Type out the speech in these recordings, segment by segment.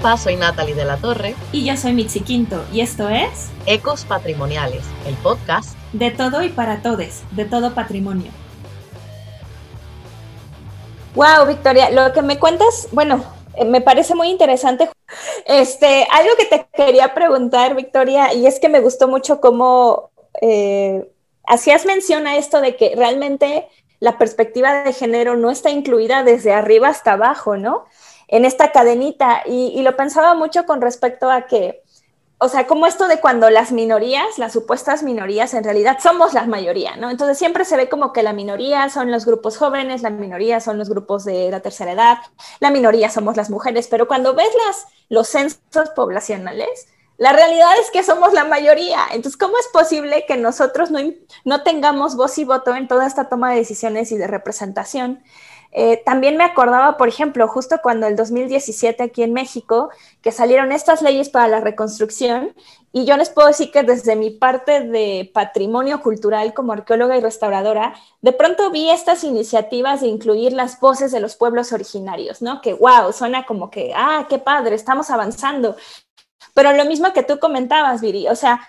sepa, soy Natalie de la Torre. Y yo soy Mitzi Quinto, y esto es Ecos Patrimoniales, el podcast de todo y para todes, de todo patrimonio. Wow, Victoria, lo que me cuentas, bueno, eh, me parece muy interesante. Este, algo que te quería preguntar, Victoria, y es que me gustó mucho cómo eh, hacías mención a esto de que realmente la perspectiva de género no está incluida desde arriba hasta abajo, ¿no? En esta cadenita. Y, lo pensaba mucho con respecto a que, o sea, como esto de cuando las minorías, las supuestas minorías, en realidad somos la mayoría, ¿no? Entonces siempre se ve como que la minoría son los grupos jóvenes, la minoría son los grupos de la tercera edad, la minoría somos las mujeres, pero cuando ves las, los censos poblacionales, la realidad es que somos la mayoría. Entonces, ¿cómo es posible que nosotros no, no tengamos voz y voto en toda esta toma de decisiones y de representación? Eh, también me acordaba, por ejemplo, justo cuando el 2017 aquí en México, que salieron estas leyes para la reconstrucción, y yo les puedo decir que desde mi parte de patrimonio cultural como arqueóloga y restauradora, de pronto vi estas iniciativas de incluir las voces de los pueblos originarios, ¿no? Que wow, suena como que, ah, qué padre, estamos avanzando. Pero lo mismo que tú comentabas, Viri, o sea,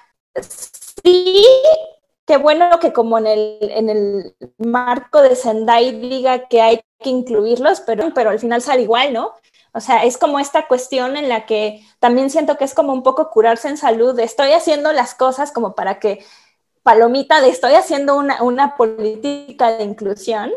sí, qué bueno que como en el, en el marco de Sendai diga que hay que incluirlos, pero, pero al final sale igual, ¿no? O sea, es como esta cuestión en la que también siento que es como un poco curarse en salud, estoy haciendo las cosas como para que palomita de estoy haciendo una, una política de inclusión,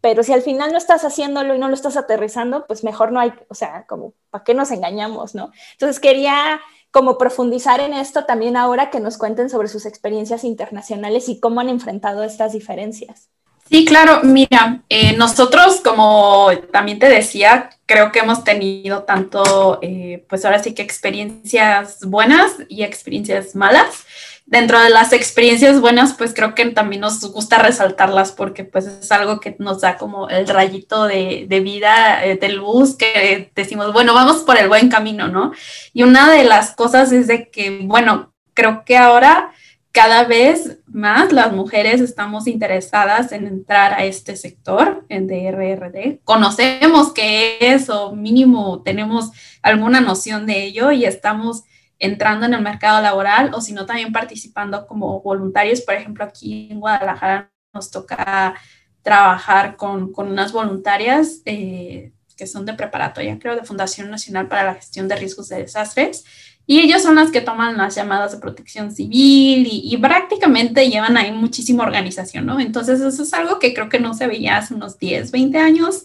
pero si al final no estás haciéndolo y no lo estás aterrizando, pues mejor no hay, o sea, como, ¿para qué nos engañamos, no? Entonces quería como profundizar en esto también ahora que nos cuenten sobre sus experiencias internacionales y cómo han enfrentado estas diferencias. Sí, claro, mira, eh, nosotros, como también te decía, creo que hemos tenido tanto, eh, pues ahora sí que experiencias buenas y experiencias malas dentro de las experiencias buenas, pues creo que también nos gusta resaltarlas porque pues es algo que nos da como el rayito de, vida, eh, de luz, que decimos, bueno, vamos por el buen camino, ¿no? Y una de las cosas es de que, bueno, creo que ahora cada vez más las mujeres estamos interesadas en entrar a este sector en DRRD. Conocemos qué es o mínimo tenemos alguna noción de ello y estamos entrando en el mercado laboral o si no también participando como voluntarios. Por ejemplo, aquí en Guadalajara nos toca trabajar con, con unas voluntarias eh, que son de preparatoria, creo, de Fundación Nacional para la Gestión de Riesgos de Desastres. Y ellos son las que toman las llamadas de protección civil y, y, prácticamente llevan ahí muchísima organización, ¿no? Entonces eso es algo que creo que no se veía hace unos 10, 20 años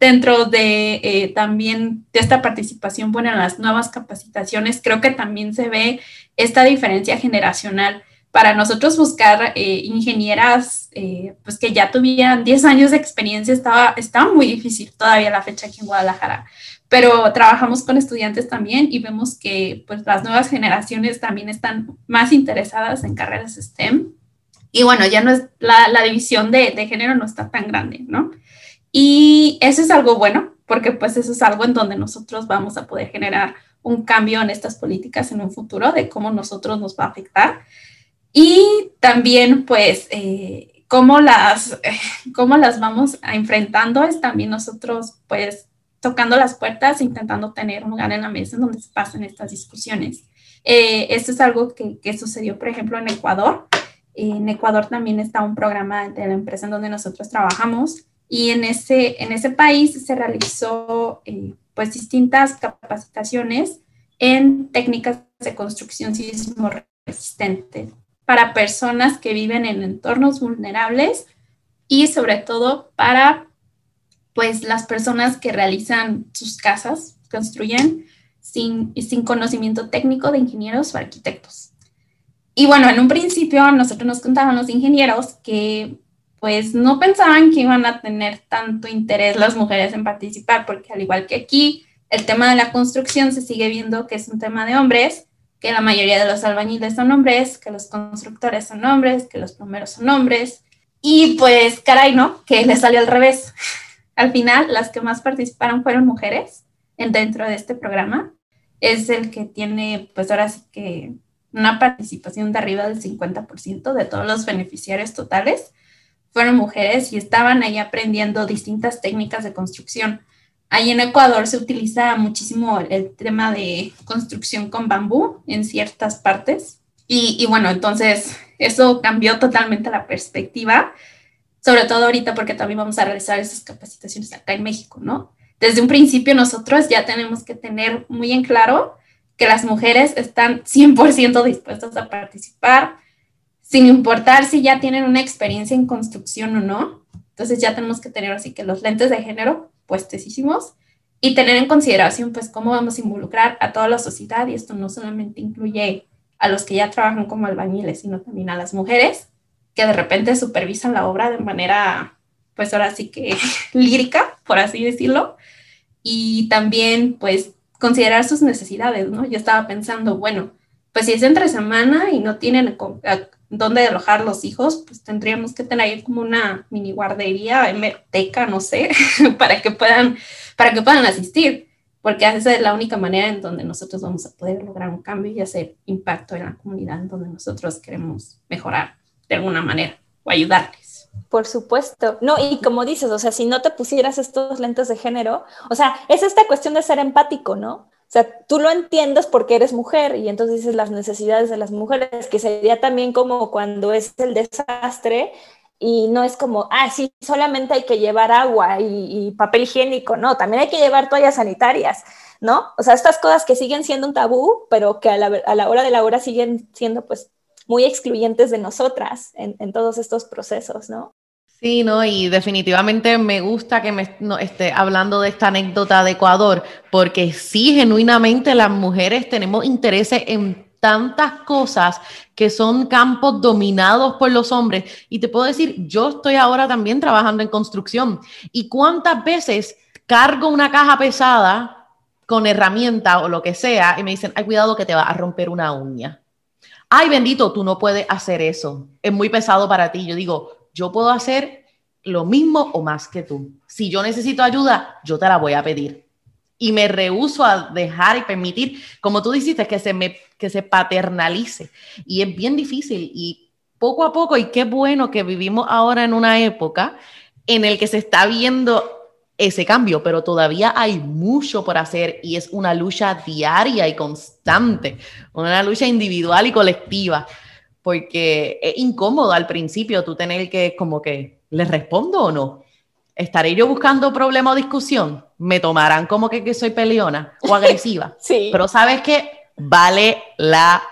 dentro de eh, también de esta participación, bueno, en las nuevas capacitaciones, creo que también se ve esta diferencia generacional. Para nosotros buscar eh, ingenieras, eh, pues que ya tuvieran 10 años de experiencia, estaba, estaba muy difícil todavía la fecha aquí en Guadalajara. Pero trabajamos con estudiantes también y vemos que pues, las nuevas generaciones también están más interesadas en carreras STEM. Y bueno, ya no es, la, la división de, de género no está tan grande, ¿no? Y eso es algo bueno, porque pues eso es algo en donde nosotros vamos a poder generar un cambio en estas políticas en un futuro, de cómo nosotros nos va a afectar. Y también pues eh, cómo, las, eh, cómo las vamos a enfrentando es también nosotros pues tocando las puertas, intentando tener un lugar en la mesa donde se pasen estas discusiones. Eh, esto es algo que, que, sucedió, por ejemplo, en Ecuador. En Ecuador también está un programa de la empresa en donde nosotros trabajamos, y en ese, en ese país se realizó eh, pues distintas capacitaciones en técnicas de construcción sismo resistente para personas que viven en entornos vulnerables y sobre todo para pues las personas que realizan sus casas, construyen sin, sin conocimiento técnico de ingenieros o arquitectos. Y bueno, en un principio nosotros nos contaban los ingenieros que pues no pensaban que iban a tener tanto interés las mujeres en participar, porque al igual que aquí, el tema de la construcción se sigue viendo que es un tema de hombres, que la mayoría de los albañiles son hombres, que los constructores son hombres, que los plomeros son hombres, y pues caray, ¿no? Que le salió al revés. Al final, las que más participaron fueron mujeres dentro de este programa. Es el que tiene, pues ahora sí que una participación de arriba del 50% de todos los beneficiarios totales fueron mujeres y estaban ahí aprendiendo distintas técnicas de construcción. ahí en Ecuador se utiliza muchísimo el tema de construcción con bambú en ciertas partes. Y, y bueno, entonces eso cambió totalmente la perspectiva, sobre todo ahorita porque también vamos a realizar esas capacitaciones acá en México, ¿no? Desde un principio nosotros ya tenemos que tener muy en claro que las mujeres están 100% dispuestas a participar, sin importar si ya tienen una experiencia en construcción o no. Entonces ya tenemos que tener así que los lentes de género puestesísimos y tener en consideración pues cómo vamos a involucrar a toda la sociedad y esto no solamente incluye a los que ya trabajan como albañiles, sino también a las mujeres que de repente supervisan la obra de manera pues ahora sí que lírica, por así decirlo, y también pues considerar sus necesidades, ¿no? Yo estaba pensando, bueno, pues si es entre semana y no tienen dónde alojar los hijos, pues tendríamos que tener como una mini guardería, teca, no sé, para que puedan, para que puedan asistir, porque esa es la única manera en donde nosotros vamos a poder lograr un cambio y hacer impacto en la comunidad donde nosotros queremos mejorar de alguna manera o ayudarles. Por supuesto. No, y como dices, o sea, si no te pusieras estos lentes de género, o sea, es esta cuestión de ser empático, ¿no? O sea, tú lo entiendes porque eres mujer y entonces dices las necesidades de las mujeres, que sería también como cuando es el desastre y no es como, ah, sí, solamente hay que llevar agua y, papel higiénico, no, también hay que llevar toallas sanitarias, ¿no? O sea, estas cosas que siguen siendo un tabú, pero que a la, a la hora de la hora siguen siendo pues muy excluyentes de nosotras en, todos estos procesos, ¿no? Sí, no, y definitivamente me gusta que me esté hablando de esta anécdota de Ecuador, porque sí, genuinamente las mujeres tenemos interés en tantas cosas que son campos dominados por los hombres. Y te puedo decir, yo estoy ahora también trabajando en construcción. ¿Y cuántas veces cargo una caja pesada con herramienta o lo que sea y me dicen, ay, cuidado que te va a romper una uña? Ay bendito, tú no puedes hacer eso, es muy pesado para ti. Yo digo, yo puedo hacer lo mismo o más que tú. Si yo necesito ayuda, yo te la voy a pedir. Y me rehuso a dejar y permitir, como tú dijiste, que se, me, que se paternalice. Y es bien difícil. Y poco a poco, y qué bueno que vivimos ahora en una época en el que se está viendo ese cambio, pero todavía hay mucho por hacer y es una lucha diaria y constante, una lucha individual y colectiva, porque es incómodo al principio tú tener que como que, ¿les respondo o no? ¿Estaré yo buscando problema o discusión? ¿Me tomarán como que, que soy peleona o agresiva? sí. Pero sabes que vale la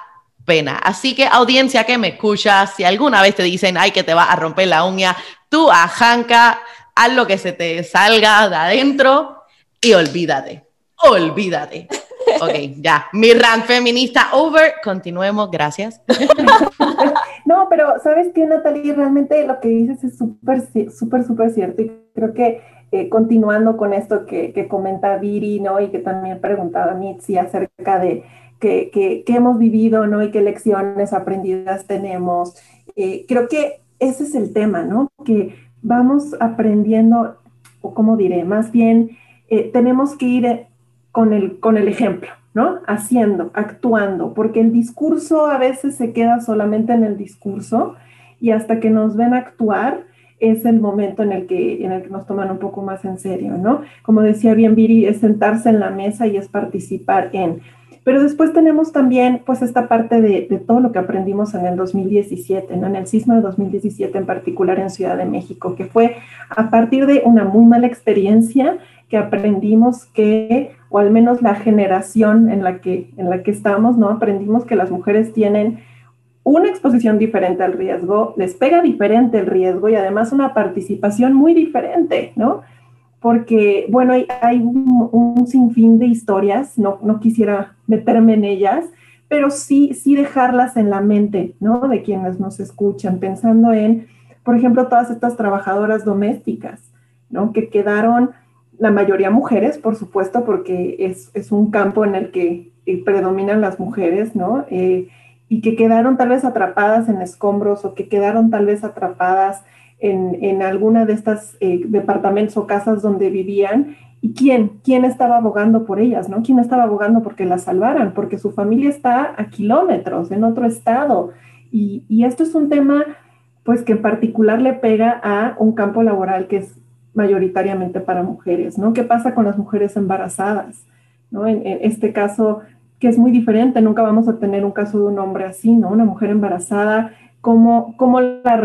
pena. Así que audiencia que me escucha, si alguna vez te dicen, ay, que te va a romper la uña, tú ajanca haz lo que se te salga de adentro y olvídate, olvídate. Ok, ya, mi rant feminista over, continuemos, gracias. No, pero sabes qué, Natalie, realmente lo que dices es súper, súper, súper cierto y creo que eh, continuando con esto que, que, comenta Viri, ¿no? Y que también preguntaba Mitzi acerca de qué hemos vivido, ¿no? Y qué lecciones aprendidas tenemos. Eh, creo que ese es el tema, ¿no? Que vamos aprendiendo, o como diré, más bien eh, tenemos que ir eh, con el, con el ejemplo, ¿no? Haciendo, actuando, porque el discurso a veces se queda solamente en el discurso y hasta que nos ven actuar es el momento en el que, en el que nos toman un poco más en serio, ¿no? Como decía bien Viri, es sentarse en la mesa y es participar en. Pero después tenemos también pues esta parte de, todo lo que aprendimos en el 2017, en el sismo de 2017 en particular en Ciudad de México, que fue a partir de una muy mala experiencia que aprendimos que, o al menos la generación en la que, en la que estamos, ¿no? Aprendimos que las mujeres tienen una exposición diferente al riesgo, les pega diferente el riesgo y además una participación muy diferente, ¿no? Porque, bueno, hay, un, sinfín de historias, no, no quisiera meterme en ellas, pero sí, sí dejarlas en la mente, ¿no? De quienes nos escuchan, pensando en, por ejemplo, todas estas trabajadoras domésticas, ¿no? Que quedaron, la mayoría mujeres, por supuesto, porque es, un campo en el que eh, predominan las mujeres, ¿no? Eh, y que quedaron tal vez atrapadas en escombros o que quedaron tal vez atrapadas en, alguna de estas eh, departamentos o casas donde vivían y quién, quién estaba abogando por ellas, ¿no? ¿Quién estaba abogando porque las salvaran? Porque su familia está a kilómetros, en otro estado. Y, esto es un tema, pues, que en particular le pega a un campo laboral que es mayoritariamente para mujeres, ¿no? ¿Qué pasa con las mujeres embarazadas? ¿no? En, este caso, que es muy diferente, nunca vamos a tener un caso de un hombre así, ¿no? Una mujer embarazada, ¿cómo, cómo la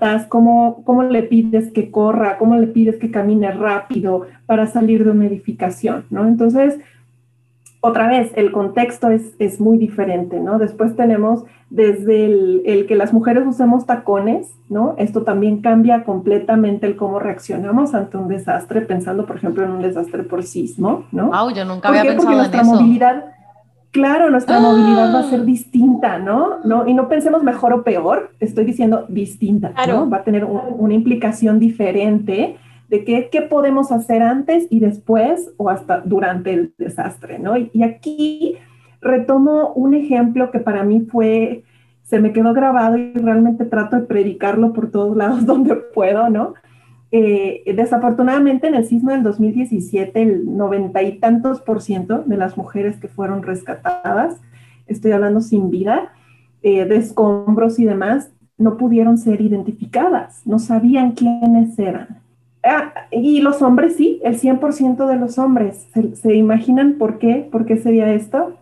rescatas? ¿Cómo, ¿Cómo le pides que corra? ¿Cómo le pides que camine rápido para salir de una edificación, ¿no? Entonces, otra vez, el contexto es, es muy diferente, ¿no? Después tenemos desde el, que las mujeres usemos tacones, ¿no? Esto también cambia completamente el cómo reaccionamos ante un desastre, pensando, por ejemplo, en un desastre por sismo, ¿no? Wow, yo nunca había pensado Porque en eso. Movilidad, claro, nuestra movilidad va a ser distinta, ¿no? ¿no? Y no pensemos mejor o peor, estoy diciendo distinta, ¿no? Va a tener una implicación diferente de qué, qué, podemos hacer antes y después o hasta durante el desastre, ¿no? y aquí retomo un ejemplo que para mí fue, se me quedó grabado y realmente trato de predicarlo por todos lados donde puedo, ¿no? Eh, desafortunadamente en el sismo del 2017 el noventa y tantos por ciento de las mujeres que fueron rescatadas, estoy hablando sin vida, eh, de escombros y demás, no pudieron ser identificadas, no sabían quiénes eran. Ah, y los hombres sí, el 100% de los hombres. ¿Se, ¿Se, imaginan por qué? ¿Por qué sería esto?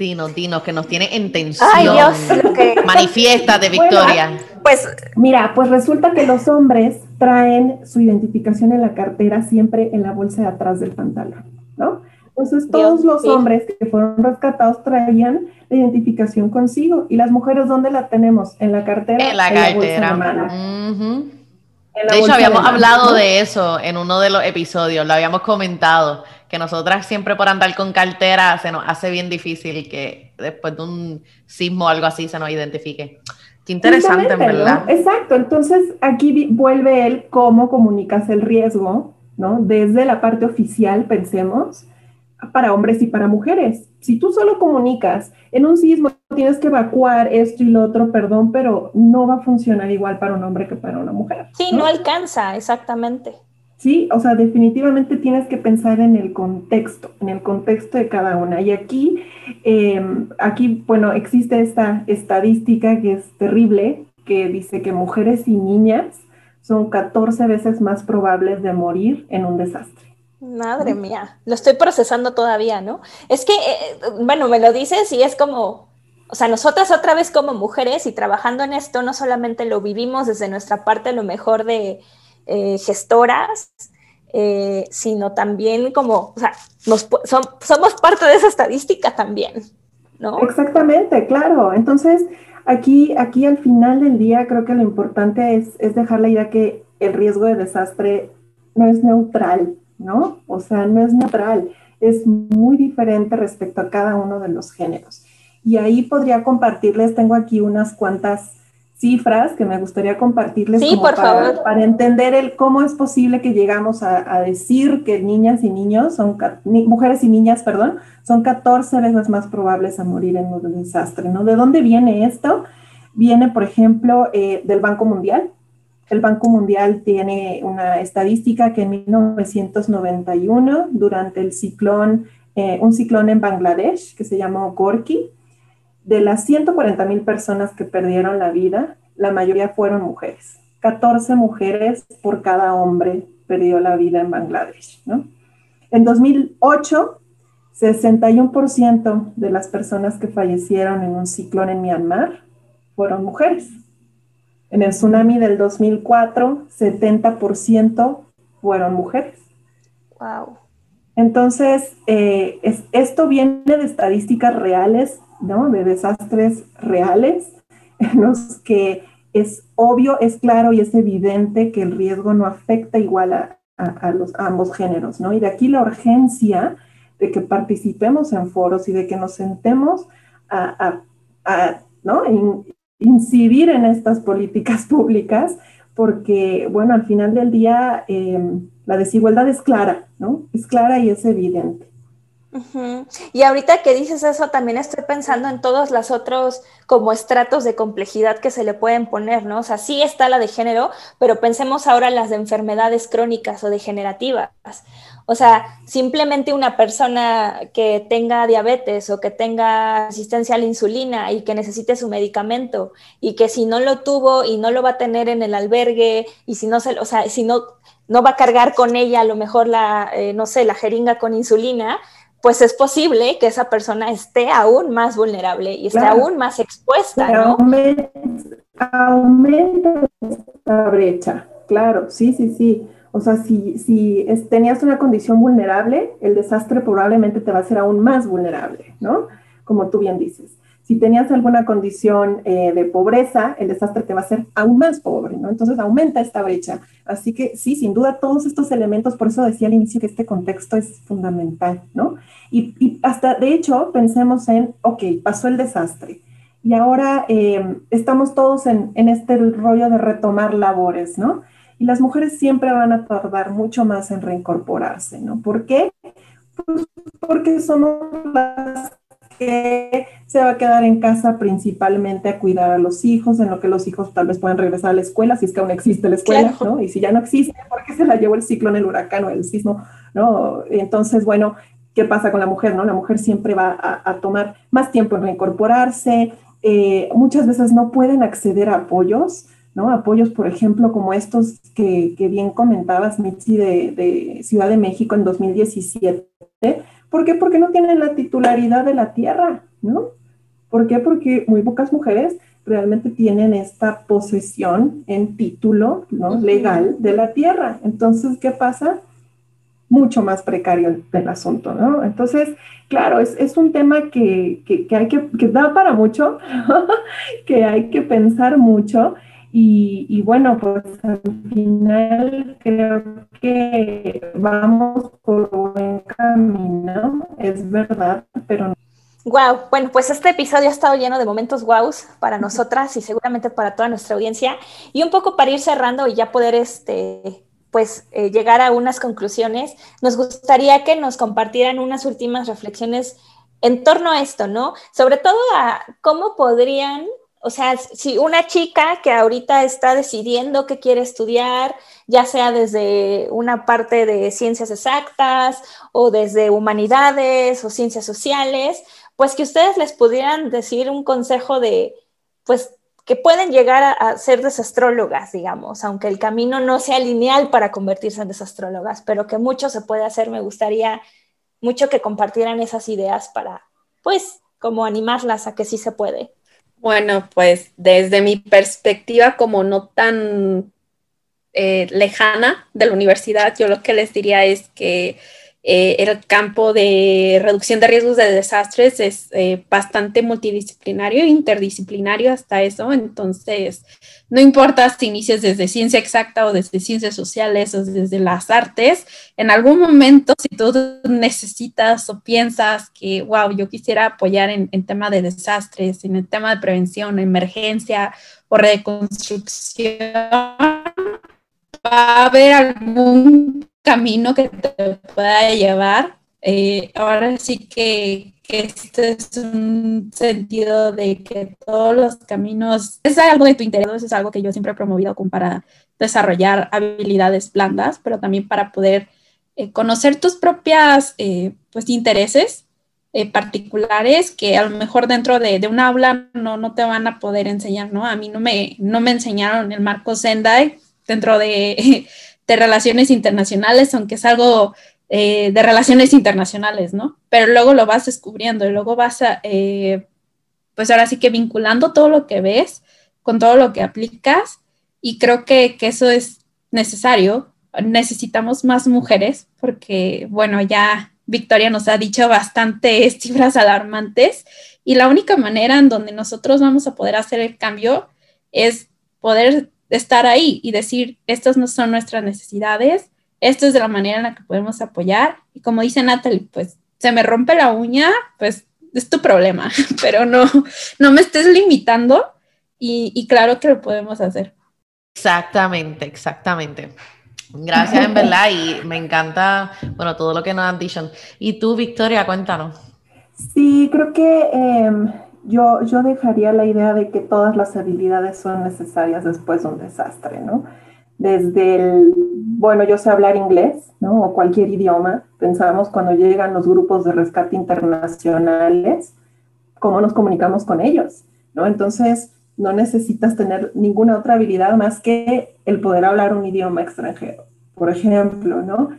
Dinos, dinos, que nos tiene en tensión. Ay, Dios, que... Manifiesta de Victoria. pues, mira, pues resulta que los hombres traen su identificación en la cartera siempre en la bolsa de atrás del pantalón, ¿no? Entonces, todos los hombres que fueron rescatados traían la identificación consigo. ¿Y las mujeres dónde la tenemos? En la cartera. En la cartera. de, de hecho, habíamos hablado de eso en uno de los episodios, lo habíamos comentado que nosotras siempre por andar con cartera se nos hace bien difícil que después de un sismo o algo así se nos identifique. Qué interesante, ¿verdad? Exacto, entonces aquí vuelve él cómo comunicas el riesgo, ¿no? Desde la parte oficial, pensemos, para hombres y para mujeres. Si tú solo comunicas, en un sismo tienes que evacuar esto y lo otro, perdón, pero no va a funcionar igual para un hombre que para una mujer. Sí, no alcanza, exactamente. Sí, o sea, definitivamente tienes que pensar en el contexto, en el contexto de cada una. Y aquí, em, aquí, bueno, existe esta estadística que es terrible, que dice que mujeres y niñas son 14 veces más probables de morir en un desastre. Madre mía, lo estoy procesando todavía, ¿no? Es que, eh, bueno, me lo dices y es como, o sea, nosotras otra vez como mujeres y trabajando en esto, no solamente lo vivimos desde nuestra parte, lo mejor de eh, gestoras, eh, sino también como, o sea, somos parte de esa estadística también, ¿no? Exactamente, claro. Entonces, aquí, aquí al final del día creo que lo importante es, es dejar la idea que el riesgo de desastre no es neutral, ¿no? O sea, no es neutral, es muy diferente respecto a cada uno de los géneros. Y ahí podría compartirles, tengo aquí unas cuantas cifras que me gustaría compartirles para, para, entender el cómo es posible que llegamos a, decir que niñas y niños son mujeres y niñas, perdón, son 14 veces más probables a morir en un desastre, ¿no? ¿De dónde viene esto? Viene, por ejemplo, eh, del Banco Mundial. El Banco Mundial tiene una estadística que en 1991, durante el ciclón, eh, un ciclón en Bangladesh que se llamó Gorky, de las 140 mil personas que perdieron la vida, la mayoría fueron mujeres. 14 mujeres por cada hombre perdió la vida en Bangladesh. ¿no? En 2008, 61% de las personas que fallecieron en un ciclón en Myanmar fueron mujeres. En el tsunami del 2004, 70% fueron mujeres. Wow. Entonces, eh, esto viene de estadísticas reales de desastres reales en los que es obvio, es claro y es evidente que el riesgo no afecta igual a, los, ambos géneros, ¿no? Y de aquí la urgencia de que participemos en foros y de que nos sentemos a, ¿no? incidir en estas políticas públicas, porque, bueno, al final del día em, la desigualdad es clara, ¿no? Es clara y es evidente. Y ahorita que dices eso, también estoy pensando en todos los otros como estratos de complejidad que se le pueden poner, ¿no? O sea, sí está la de género, pero pensemos ahora en las de enfermedades crónicas o degenerativas. O sea, simplemente una persona que tenga diabetes o que tenga resistencia a la insulina y que necesite su medicamento y que si no lo tuvo y no lo va a tener en el albergue y si no se, o sea, si no, no va a cargar con ella a lo mejor la, eh, no sé, la jeringa con insulina, pues es posible que esa persona esté aún más vulnerable y esté aún más expuesta. ¿no? Aumenta, esta brecha, claro, sí, sí, sí. O sea, si, si tenías una condición vulnerable, el desastre probablemente te va a hacer aún más vulnerable, ¿no? Como tú bien dices. Si tenías alguna condición eh, de pobreza, el desastre te va a hacer aún más pobre, ¿no? Entonces aumenta esta brecha. Así que sí, sin duda todos estos elementos, por eso decía al inicio que este contexto es fundamental, ¿no? Y, hasta, de hecho, pensemos en, ok, pasó el desastre y ahora eh, estamos todos en, en este rollo de retomar labores, ¿no? Y las mujeres siempre van a tardar mucho más en reincorporarse, ¿no? ¿Por qué? Pues porque somos las que se va a quedar en casa principalmente a cuidar a los hijos, en lo que los hijos tal vez puedan regresar a la escuela, si es que aún existe la escuela, ¿no? Y si ya no existe, ¿por qué se la llevó el ciclón, el huracán o el sismo, ¿no? Entonces, bueno, ¿qué pasa con la mujer, no? La mujer siempre va a, tomar más tiempo en reincorporarse, eh, muchas veces no pueden acceder a apoyos, ¿no? Apoyos, por ejemplo, como estos que, bien comentabas, Mitzi, de, de Ciudad de México en 2017, ¿Por qué? Porque no tienen la titularidad de la tierra, ¿no? ¿Por qué? Porque muy pocas mujeres realmente tienen esta posesión en título ¿no? legal de la tierra. Entonces, ¿qué pasa? Mucho más precario el, asunto, ¿no? Entonces, claro, es, un tema que, hay que, que da para mucho, que hay que pensar mucho y, bueno, pues al final creo que vamos por buen camino, es verdad, pero no. Wow, bueno, pues este episodio ha estado lleno de momentos guaus para nosotras y seguramente para toda nuestra audiencia. Y un poco para ir cerrando y ya poder este, pues eh, llegar a unas conclusiones, nos gustaría que nos compartieran unas últimas reflexiones en torno a esto, ¿no? Sobre todo a cómo podrían o sea, si una chica que ahorita está decidiendo qué quiere estudiar, ya sea desde una parte de ciencias exactas o desde humanidades o ciencias sociales, pues que ustedes les pudieran decir un consejo de, pues, que pueden llegar a, ser desastrólogas, digamos, aunque el camino no sea lineal para convertirse en desastrólogas, pero que mucho se puede hacer. Me gustaría mucho que compartieran esas ideas para, pues, como animarlas a que sí se puede. Bueno, pues desde mi perspectiva como no tan eh, lejana de la universidad, yo lo que les diría es que eh, el campo de reducción de riesgos de desastres es eh, bastante multidisciplinario, interdisciplinario hasta eso. Entonces, no importa si inicias desde ciencia exacta o desde ciencias sociales o desde las artes, en algún momento, si tú necesitas o piensas que, wow, yo quisiera apoyar en, en tema de desastres, en el tema de prevención, emergencia o reconstrucción, va a haber algún camino que te pueda llevar. Eh, ahora sí que, que este es un sentido de que todos los caminos, es algo de tu interés, es algo que yo siempre he promovido como para desarrollar habilidades blandas, pero también para poder eh, conocer tus propias eh, pues, intereses particulares que a lo mejor dentro de, de, un aula no, no te van a poder enseñar, ¿no? A mí no me, no me enseñaron el marco Sendai dentro de de relaciones internacionales, aunque es algo eh, de relaciones internacionales, ¿no? Pero luego lo vas descubriendo y luego vas a, eh, pues ahora sí que vinculando todo lo que ves con todo lo que aplicas y creo que, que eso es necesario. Necesitamos más mujeres porque, bueno, ya Victoria nos ha dicho bastantes cifras alarmantes y la única manera en donde nosotros vamos a poder hacer el cambio es poder estar ahí y decir, estas no son nuestras necesidades, esto es de la manera en la que podemos apoyar. Y como dice Natalie, pues se me rompe la uña, pues es tu problema, pero no, no me estés limitando y, y claro que lo podemos hacer. Exactamente, exactamente. Gracias, en verdad, y me encanta, bueno, todo lo que nos han dicho. Y tú, Victoria, cuéntanos. Sí, creo que em, yo, yo dejaría la idea de que todas las habilidades son necesarias después de un desastre, ¿no? Desde el, bueno, yo sé hablar inglés, ¿no? O cualquier idioma. Pensamos cuando llegan los grupos de rescate internacionales, cómo nos comunicamos con ellos, ¿no? Entonces, no necesitas tener ninguna otra habilidad más que el poder hablar un idioma extranjero, por ejemplo, ¿no?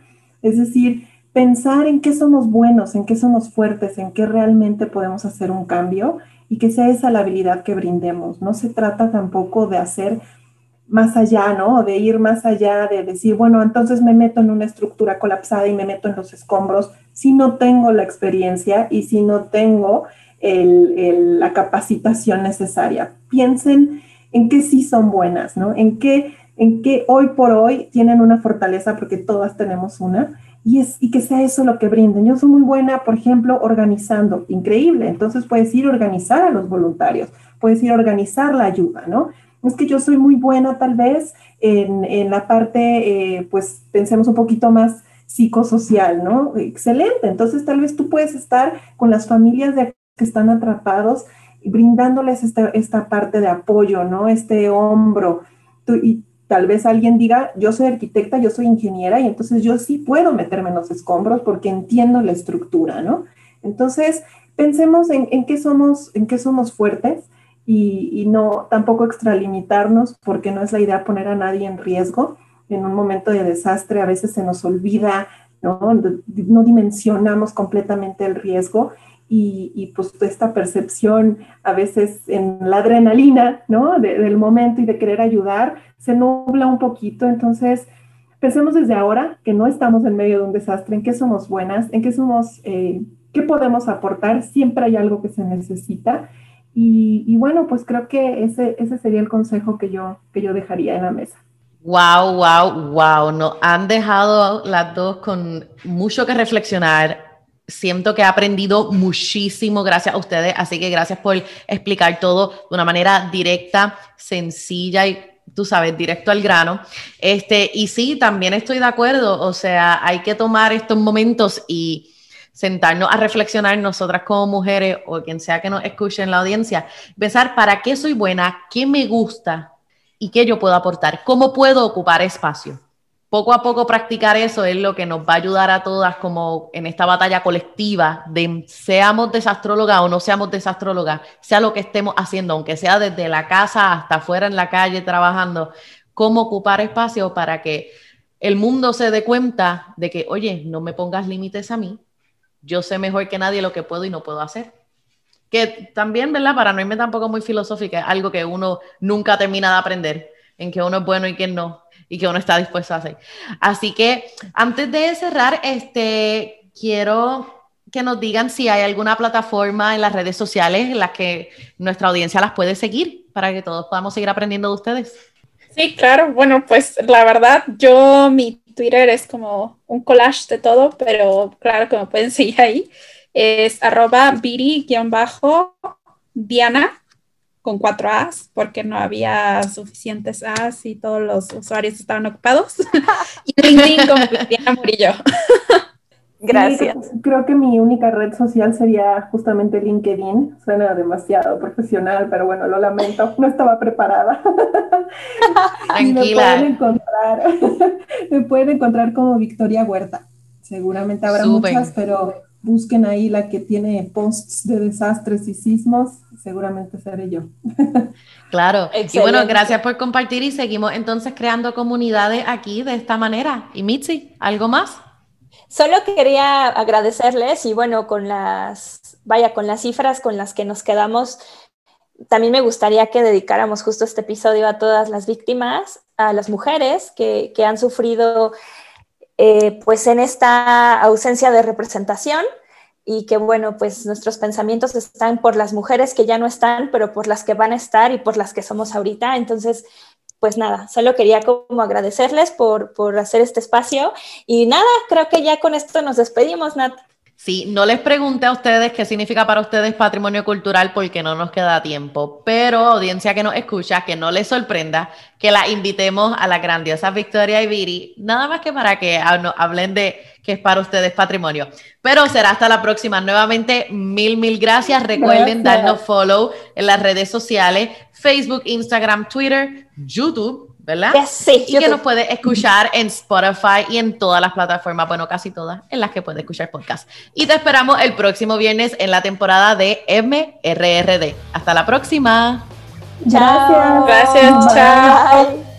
Es decir, pensar en qué somos buenos, en qué somos fuertes, en qué realmente podemos hacer un cambio y que sea esa la habilidad que brindemos. No se trata tampoco de hacer más allá, ¿no? De ir más allá, de decir, bueno, entonces me meto en una estructura colapsada y me meto en los escombros si no tengo la experiencia y si no tengo la capacitación necesaria. Piensen en qué sí son buenas, ¿no? En qué, en qué hoy por hoy tienen una fortaleza, porque todas tenemos una, y, es, y que sea eso lo que brinden. Yo soy muy buena, por ejemplo, organizando, increíble. Entonces puedes ir a organizar a los voluntarios, puedes ir a organizar la ayuda, ¿no? Es que yo soy muy buena tal vez en, en la parte, eh, pues pensemos un poquito más psicosocial, ¿no? Excelente. Entonces tal vez tú puedes estar con las familias de que están atrapados brindándoles esta, esta parte de apoyo, ¿no? Este hombro. y tal vez alguien diga, yo soy arquitecta, yo soy ingeniera y entonces yo sí puedo meterme en los escombros porque entiendo la estructura, ¿no? Entonces, pensemos en, en qué, somos, en qué somos fuertes y, y, no tampoco extralimitarnos porque no es la idea poner a nadie en riesgo. En un momento de desastre a veces se nos olvida, ¿no? No dimensionamos completamente el riesgo y, y, pues esta percepción a veces en la adrenalina, ¿no? del momento y de querer ayudar, se nubla un poquito. Entonces, pensemos desde ahora que no estamos en medio de un desastre, en qué somos buenas, en qué somos, eh, qué podemos aportar, siempre hay algo que se necesita. Y, y, bueno, pues creo que ese, ese sería el consejo que yo, que yo dejaría en la mesa. Wow, wow, wow. Nos han dejado las dos con mucho que reflexionar siento que he aprendido muchísimo gracias a ustedes, así que gracias por explicar todo de una manera directa, sencilla y tú sabes, directo al grano. Este, y sí, también estoy de acuerdo, o sea, hay que tomar estos momentos y sentarnos a reflexionar nosotras como mujeres o quien sea que nos escuche en la audiencia, pensar para qué soy buena, qué me gusta y qué yo puedo aportar, cómo puedo ocupar espacio poco a poco practicar eso es lo que nos va a ayudar a todas como en esta batalla colectiva de seamos desastrólogas o no seamos desastrólogas, sea lo que estemos haciendo, aunque sea desde la casa hasta afuera en la calle trabajando, cómo ocupar espacio para que el mundo se dé cuenta de que, oye, no me pongas límites a mí, yo sé mejor que nadie lo que puedo y no puedo hacer. Que también, ¿verdad? Para no irme tampoco muy filosófica, es algo que uno nunca termina de aprender, en que uno es bueno y que no y que uno está dispuesto a hacer. Así que antes de cerrar, este, quiero que nos digan si hay alguna plataforma en las redes sociales en las que nuestra audiencia las puede seguir para que todos podamos seguir aprendiendo de ustedes. Sí, claro. Bueno, pues la verdad, yo mi Twitter es como un collage de todo, pero claro que me pueden seguir ahí. Es arroba biri-diana con cuatro As porque no había suficientes As y todos los usuarios estaban ocupados. y LinkedIn con Cristiana Murillo. Gracias. creo que mi única red social sería justamente LinkedIn. Suena demasiado profesional, pero bueno, lo lamento, no estaba preparada. Tranquila. me pueden encontrar, me pueden encontrar como Victoria Huerta. Seguramente habrá muchas, pero busquen ahí la que tiene posts de desastres y sismos, seguramente seré yo. Claro. Y bueno, gracias por compartir y seguimos entonces creando comunidades aquí de esta manera. Y Mitzi, ¿algo más? Solo quería agradecerles y bueno, con las, vaya, con las cifras con las que nos quedamos, también me gustaría que dedicáramos justo este episodio a todas las víctimas, a las mujeres que, que han sufrido eh, pues en esta ausencia de representación y que bueno, pues nuestros pensamientos están por las mujeres que ya no están, pero por las que van a estar y por las que somos ahorita. Entonces, pues nada, solo quería como agradecerles por, por hacer este espacio y nada, creo que ya con esto nos despedimos, Nat. Sí, no les pregunté a ustedes qué significa para ustedes patrimonio cultural porque no nos queda tiempo, pero audiencia que nos escucha, que no les sorprenda que la invitemos a la grandiosa Victoria y Viri, nada más que para que hablen de qué es para ustedes patrimonio. Pero será hasta la próxima. Nuevamente, mil, mil gracias. Recuerden darnos follow en las redes sociales, Facebook, Instagram, Twitter, YouTube ¿verdad? sí, y que nos puede escuchar en Spotify y en todas las plataformas, bueno, casi todas, en las que puede escuchar podcast. Y te esperamos el próximo viernes en la temporada de MRRD. Hasta la próxima. Gracias. Gracias, chao.